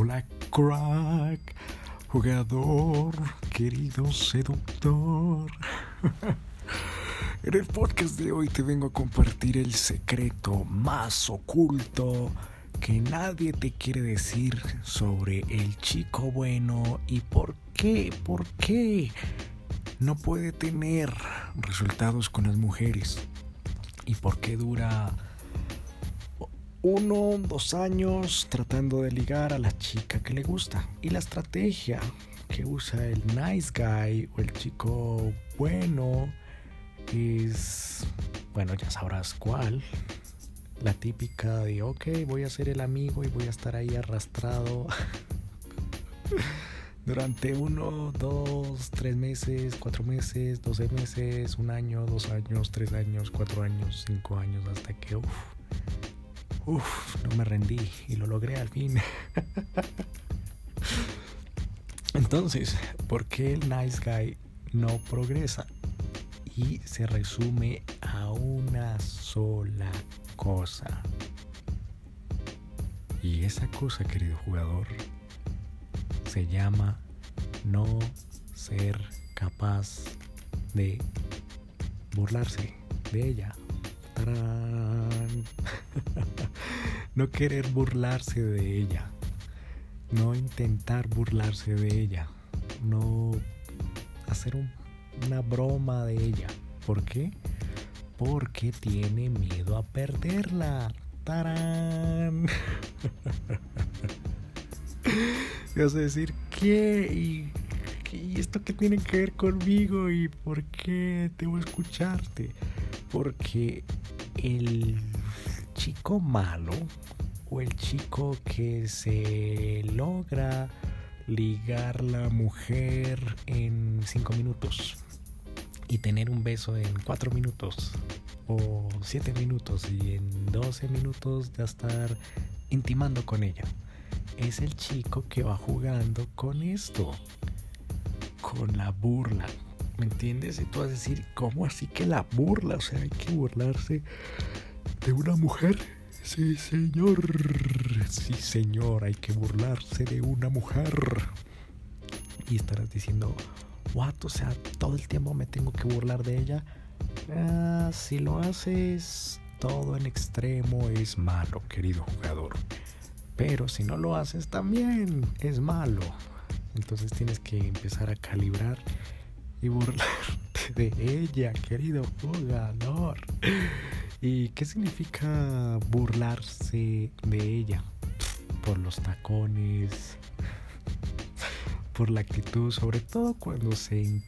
Hola crack, jugador, querido seductor. en el podcast de hoy te vengo a compartir el secreto más oculto que nadie te quiere decir sobre el chico bueno y por qué, por qué no puede tener resultados con las mujeres y por qué dura uno, dos años tratando de ligar a la chica que le gusta. Y la estrategia que usa el nice guy o el chico bueno es, bueno, ya sabrás cuál. La típica de, ok, voy a ser el amigo y voy a estar ahí arrastrado durante uno, dos, tres meses, cuatro meses, doce meses, un año, dos años, tres años, cuatro años, cinco años, hasta que, uff, uff, no me rendí y lo logré al fin. Entonces, ¿por qué el nice guy no progresa? Y se resume a una sola cosa. Y esa cosa, querido jugador, se llama no ser capaz de burlarse de ella. no querer burlarse de ella. No intentar burlarse de ella. No hacer una broma de ella. ¿Por qué? Porque tiene miedo a perderla. ¡Tarán! vas a decir, ¿qué? ¿Y, ¿Y esto qué tiene que ver conmigo? ¿Y por qué debo escucharte? Porque el chico malo o el chico que se logra ligar la mujer en 5 minutos y tener un beso en 4 minutos o 7 minutos y en 12 minutos de estar intimando con ella es el chico que va jugando con esto, con la burla. ¿Me entiendes? Y tú vas a decir, ¿cómo así que la burla? O sea, hay que burlarse de una mujer. Sí, señor. Sí, señor, hay que burlarse de una mujer. Y estarás diciendo, what? O sea, todo el tiempo me tengo que burlar de ella. Ah, si lo haces todo en extremo es malo, querido jugador. Pero si no lo haces también es malo. Entonces tienes que empezar a calibrar y burlarte de ella, querido jugador. ¿Y qué significa burlarse de ella? Por los tacones, por la actitud, sobre todo cuando se,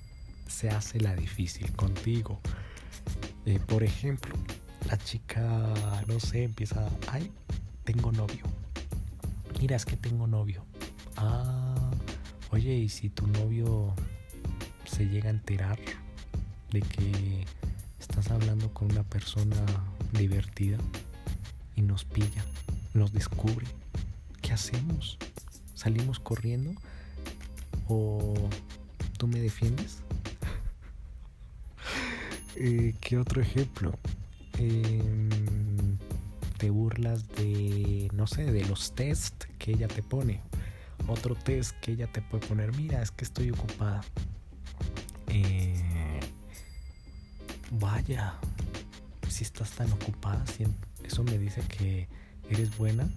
se hace la difícil contigo. Eh, por ejemplo, la chica, no sé, empieza, ay, tengo novio mira, es que tengo novio. Ah, oye, ¿y si tu novio se llega a enterar de que estás hablando con una persona divertida y nos pilla, nos descubre? ¿Qué hacemos? ¿Salimos corriendo? ¿O tú me defiendes? eh, ¿Qué otro ejemplo? Eh, te burlas de, no sé, de los test que ella te pone. Otro test que ella te puede poner, mira, es que estoy ocupada. Vaya, si estás tan ocupada, eso me dice que eres buena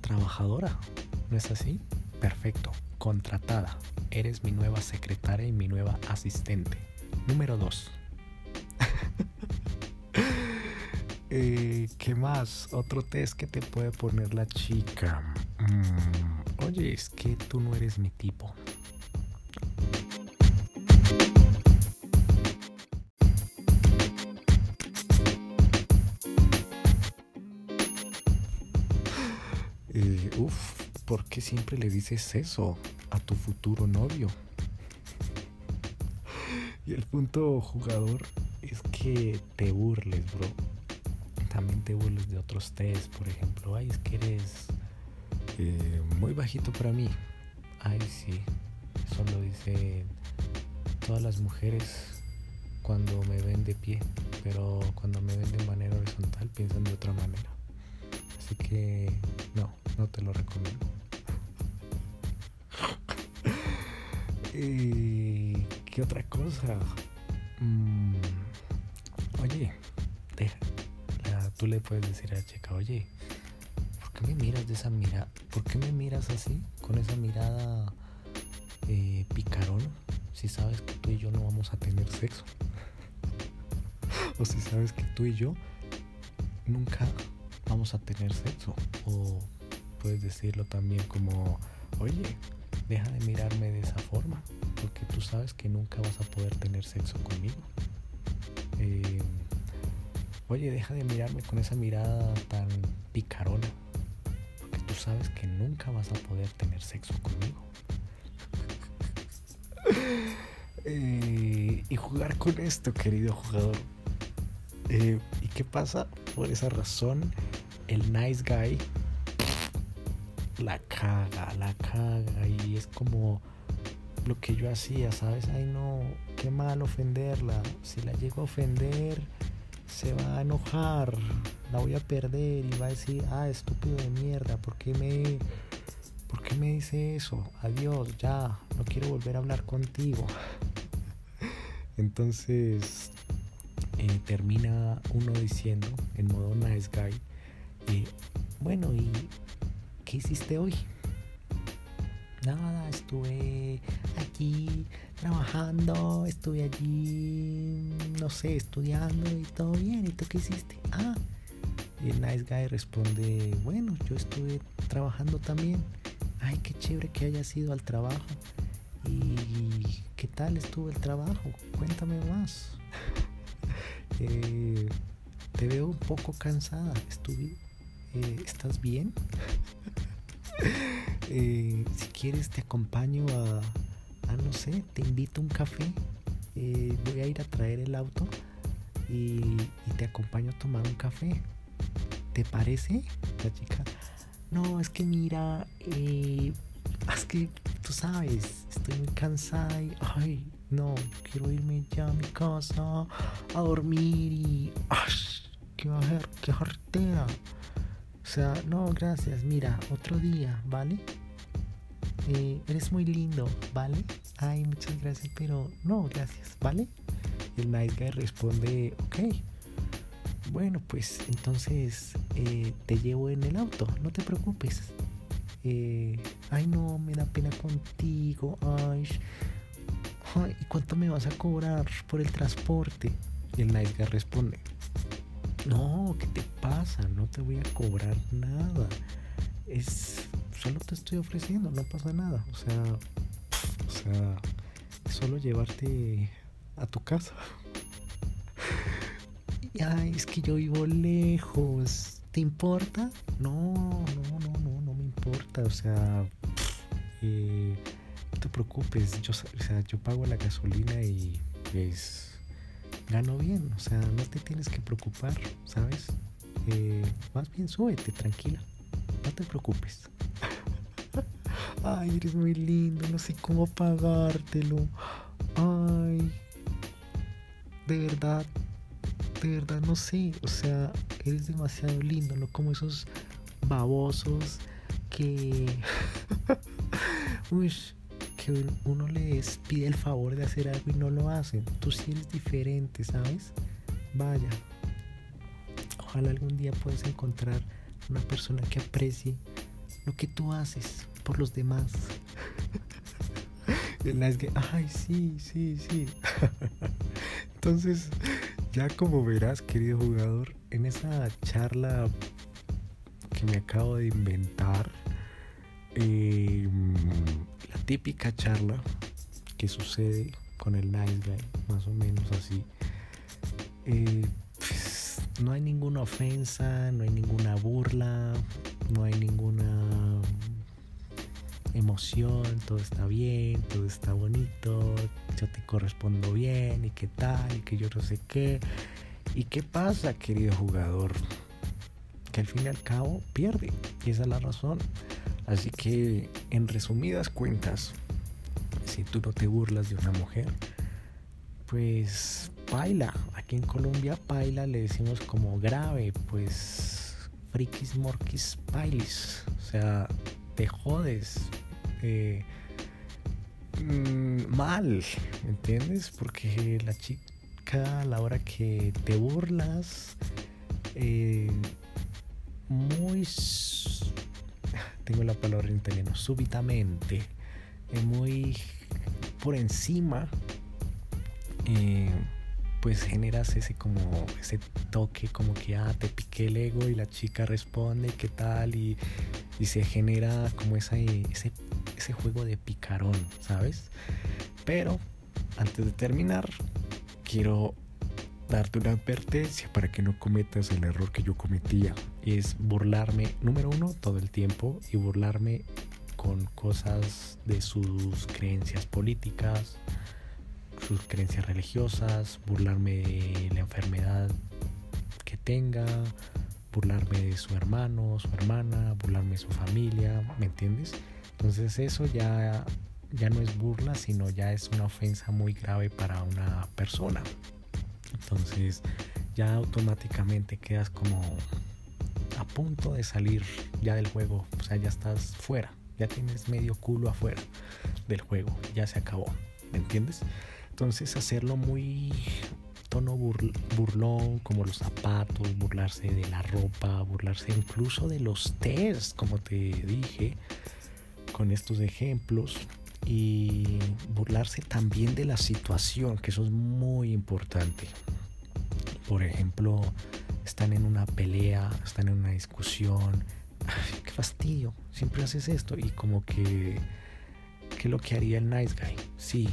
trabajadora. ¿No es así? Perfecto, contratada. Eres mi nueva secretaria y mi nueva asistente. Número 2. Eh, ¿Qué más? Otro test que te puede poner la chica. Mm, oye, es que tú no eres mi tipo. Eh, ¿por qué siempre le dices eso a tu futuro novio? Y el punto jugador es que te burles, bro también te burles de otros test, por ejemplo, ay, es que eres eh, muy bajito para mí. Ay, sí, eso lo dicen todas las mujeres cuando me ven de pie, pero cuando me ven de manera horizontal piensan de otra manera. Así que no, no te lo recomiendo. y ¿Qué otra cosa? Mm, oye, deja. Tú le puedes decir a chica oye, ¿por qué me miras de esa mirada? ¿Por qué me miras así? Con esa mirada eh, picarón. Si sabes que tú y yo no vamos a tener sexo. o si sabes que tú y yo nunca vamos a tener sexo. O puedes decirlo también como, oye, deja de mirarme de esa forma, porque tú sabes que nunca vas a poder tener sexo conmigo. Eh, oye, deja de mirarme con esa mirada tan picarona, porque tú sabes que nunca vas a poder tener sexo conmigo. Eh, y jugar con esto, querido jugador. Eh, ¿Y qué pasa? Por esa razón, el nice guy la caga, la caga y es como lo que yo hacía, ¿sabes? Ay no, qué mal ofenderla. Si la llego a ofender, se va a enojar, la voy a perder y va a decir, ah, estúpido de mierda, ¿por qué me, ¿por qué me dice eso? Adiós, ya, no quiero volver a hablar contigo. Entonces eh, termina uno diciendo en modo nice guy, eh, bueno, y ¿qué hiciste hoy? Nada, estuve aquí trabajando, estuve allí, no sé, estudiando y todo bien. ¿Y tú qué hiciste? Ah, y el nice guy responde, bueno, yo estuve trabajando también. Ay, qué chévere que hayas ido al trabajo. ¿Y qué tal estuvo el trabajo? Cuéntame más. Eh, te veo un poco cansada. Estuve, eh, ¿Estás bien? Eh, si quieres te acompaño a, no sé, te invito a un café. Eh, voy a ir a traer el auto y, te acompaño a tomar un café. ¿Te parece? La chica. No, es que mira, es que tú sabes, estoy muy cansada y, ay, no, quiero irme ya a mi casa a dormir y, ay, qué, qué jartera. Sea, no, gracias, mira, otro día, ¿vale? Eh, eres muy lindo, ¿vale? Ay, muchas gracias, pero no, gracias, ¿vale? El nice guy responde, ok. Bueno, pues entonces eh, te llevo en el auto, no te preocupes. Eh, ay, no, me da pena contigo. Ay, ¿y cuánto me vas a cobrar por el transporte? El nice guy responde, no, ¿qué te pasa? No te voy a cobrar nada. Es. Solo te estoy ofreciendo, no pasa nada. O sea. O sea. Solo llevarte a tu casa. Ay, es que yo vivo lejos. ¿Te importa? No, no, no, no, no me importa. O sea. Eh, no te preocupes. Yo, o sea, yo pago la gasolina y pues gano bien, o sea, no te tienes que preocupar, ¿sabes? Eh, más bien súbete, tranquila, no te preocupes. Ay, eres muy lindo, no sé cómo pagártelo. Ay, de verdad, de verdad no sé, o sea, eres demasiado lindo, no como esos babosos que... Uy, que uno les pide el favor de hacer algo y no lo hacen. Tú sí eres diferente, ¿sabes? Vaya. Ojalá algún día puedas encontrar una persona que aprecie lo que tú haces por los demás. es que, ay, sí, sí, sí. Entonces, ya como verás, querido jugador, en esa charla que me acabo de inventar, eh, típica charla que sucede con el nice guy, más o menos así. Eh, pues, no hay ninguna ofensa, no hay ninguna burla, no hay ninguna emoción, todo está bien, todo está bonito, yo te correspondo bien y qué tal, y que yo no sé qué. ¿Y qué pasa, querido jugador? Que al fin y al cabo pierde, y esa es la razón. Así que, en resumidas cuentas, si tú no te burlas de una mujer, pues baila. Aquí en Colombia, baila le decimos como grave, pues frikis morquis bailis. O sea, te jodes. Mm, mal, ¿entiendes? Porque la chica a la hora que te burlas, eh, muy... Tengo la palabra en italiano, súbitamente, eh, muy por encima, eh, pues generas ese como ese toque como que ah te piqué el ego y la chica responde qué tal y, y se genera como ese, ese juego de picarón sabes pero antes de terminar quiero darte una advertencia para que no cometas el error que yo cometía es burlarme número uno todo el tiempo y burlarme con cosas de sus creencias políticas sus creencias religiosas, burlarme de la enfermedad que tenga, burlarme de su hermano, su hermana, burlarme de su familia, ¿me entiendes? Entonces eso ya, ya no es burla, sino ya es una ofensa muy grave para una persona. Entonces ya automáticamente quedas como punto de salir ya del juego, o sea, ya estás fuera, ya tienes medio culo afuera del juego, ya se acabó, ¿me entiendes? Entonces hacerlo muy tono burlón, como los zapatos, burlarse de la ropa, burlarse incluso de los test, como te dije, con estos ejemplos. Y burlarse también de la situación, que eso es muy importante. Por ejemplo, están en una pelea, están en una discusión. Qué fastidio, siempre haces esto. Y como que, ¿qué es lo que haría el nice guy? Sí,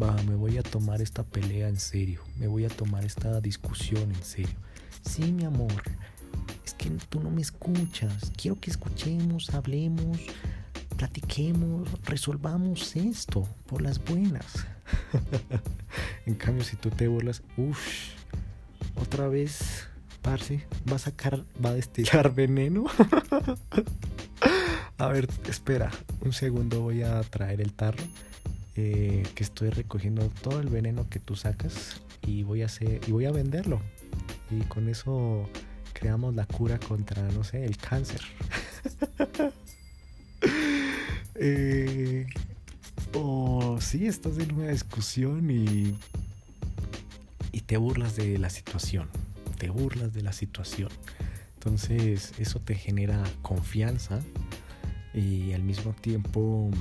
va, me voy a tomar esta pelea en serio, me voy a tomar esta discusión en serio. Sí, mi amor, es que tú no me escuchas, quiero que escuchemos, hablemos, platiquemos, resolvamos esto por las buenas. en cambio, si tú te burlas, uff, otra vez, parce, va a sacar, va a destilar veneno. a ver, espera, un segundo voy a traer el tarro. Eh, que estoy recogiendo todo el veneno que tú sacas y voy a hacer y voy a venderlo y con eso creamos la cura contra no sé el cáncer eh, o si estás en una discusión y y te burlas de la situación te burlas de la situación entonces eso te genera confianza y al mismo tiempo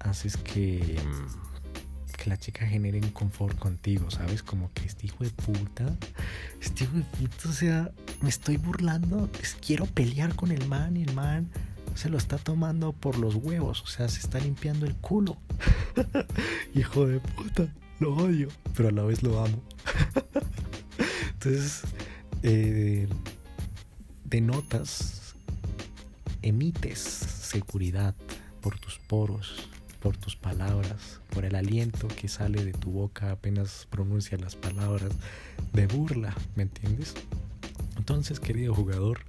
haces que, mm, que la chica genere un confort contigo, ¿sabes? Como que este hijo de puta, este hijo de puta, o sea, me estoy burlando, quiero pelear con el man y el man se lo está tomando por los huevos, o sea, se está limpiando el culo. hijo de puta, lo odio, pero a la vez lo amo. Entonces, eh, denotas, emites seguridad por tus poros, por tus palabras, por el aliento que sale de tu boca apenas pronuncias las palabras de burla, ¿me entiendes? Entonces, querido jugador,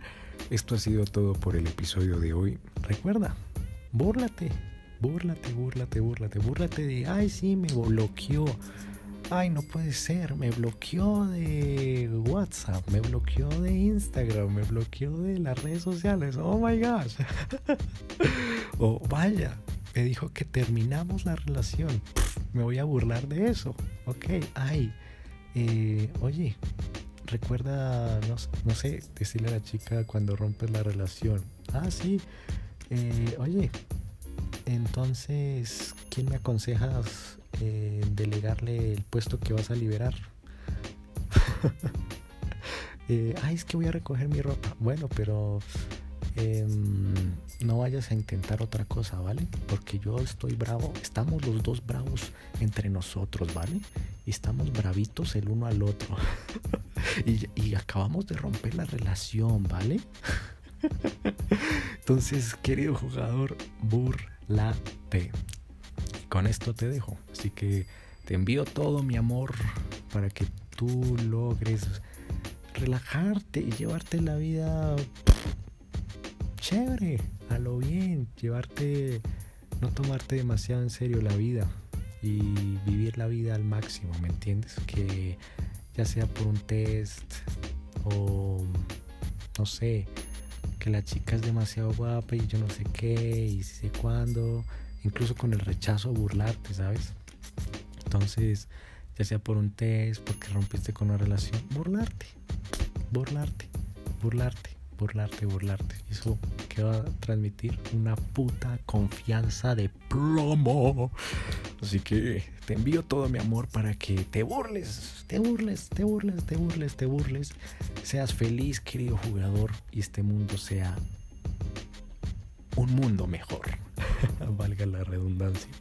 esto ha sido todo por el episodio de hoy. Recuerda, búrlate, búrlate, búrlate, búrlate, búrlate de, ay, sí, me bloqueó. Ay, no puede ser, me bloqueó de WhatsApp, me bloqueó de Instagram, me bloqueó de las redes sociales. Oh my gosh. o vaya, me dijo que terminamos la relación. me voy a burlar de eso. Ok, ay, eh, oye, recuerda, no, sé, decirle a la chica cuando rompes la relación. Ah, sí, eh, oye, entonces, ¿quién me aconsejas eh, delegarle el puesto que vas a liberar? ay, es que voy a recoger mi ropa. Bueno, pero Em, no vayas a intentar otra cosa, ¿vale? Porque yo estoy bravo, estamos los dos bravos entre nosotros, ¿vale? Estamos bravitos el uno al otro. y, y acabamos de romper la relación, ¿vale? Entonces, querido jugador, burlate. Con esto te dejo. Así que te envío todo mi amor para que tú logres relajarte y llevarte la vida chévere, a lo bien, llevarte, no tomarte demasiado en serio la vida y vivir la vida al máximo, ¿me entiendes? Que ya sea por un test o no sé, que la chica es demasiado guapa y yo no sé qué y sé cuándo incluso con el rechazo, burlarte, ¿sabes? Entonces, ya sea por un test, porque rompiste con una relación, burlarte, burlarte, burlarte, burlarte, burlarte. Eso que va a transmitir una puta confianza de plomo. Así que te envío todo mi amor para que te burles, te burles, te burles, te burles, te burles. Seas feliz, querido jugador, y este mundo sea un mundo mejor. Valga la redundancia.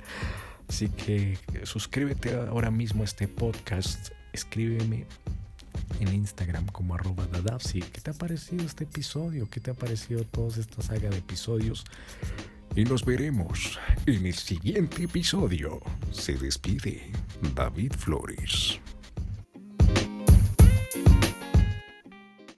Así que suscríbete ahora mismo a este podcast. Escríbeme en Instagram como arroba dadapsi. ¿Qué te ha parecido este episodio? ¿Qué te ha parecido toda esta saga de episodios? Y nos veremos en el siguiente episodio. Se despide David Flores.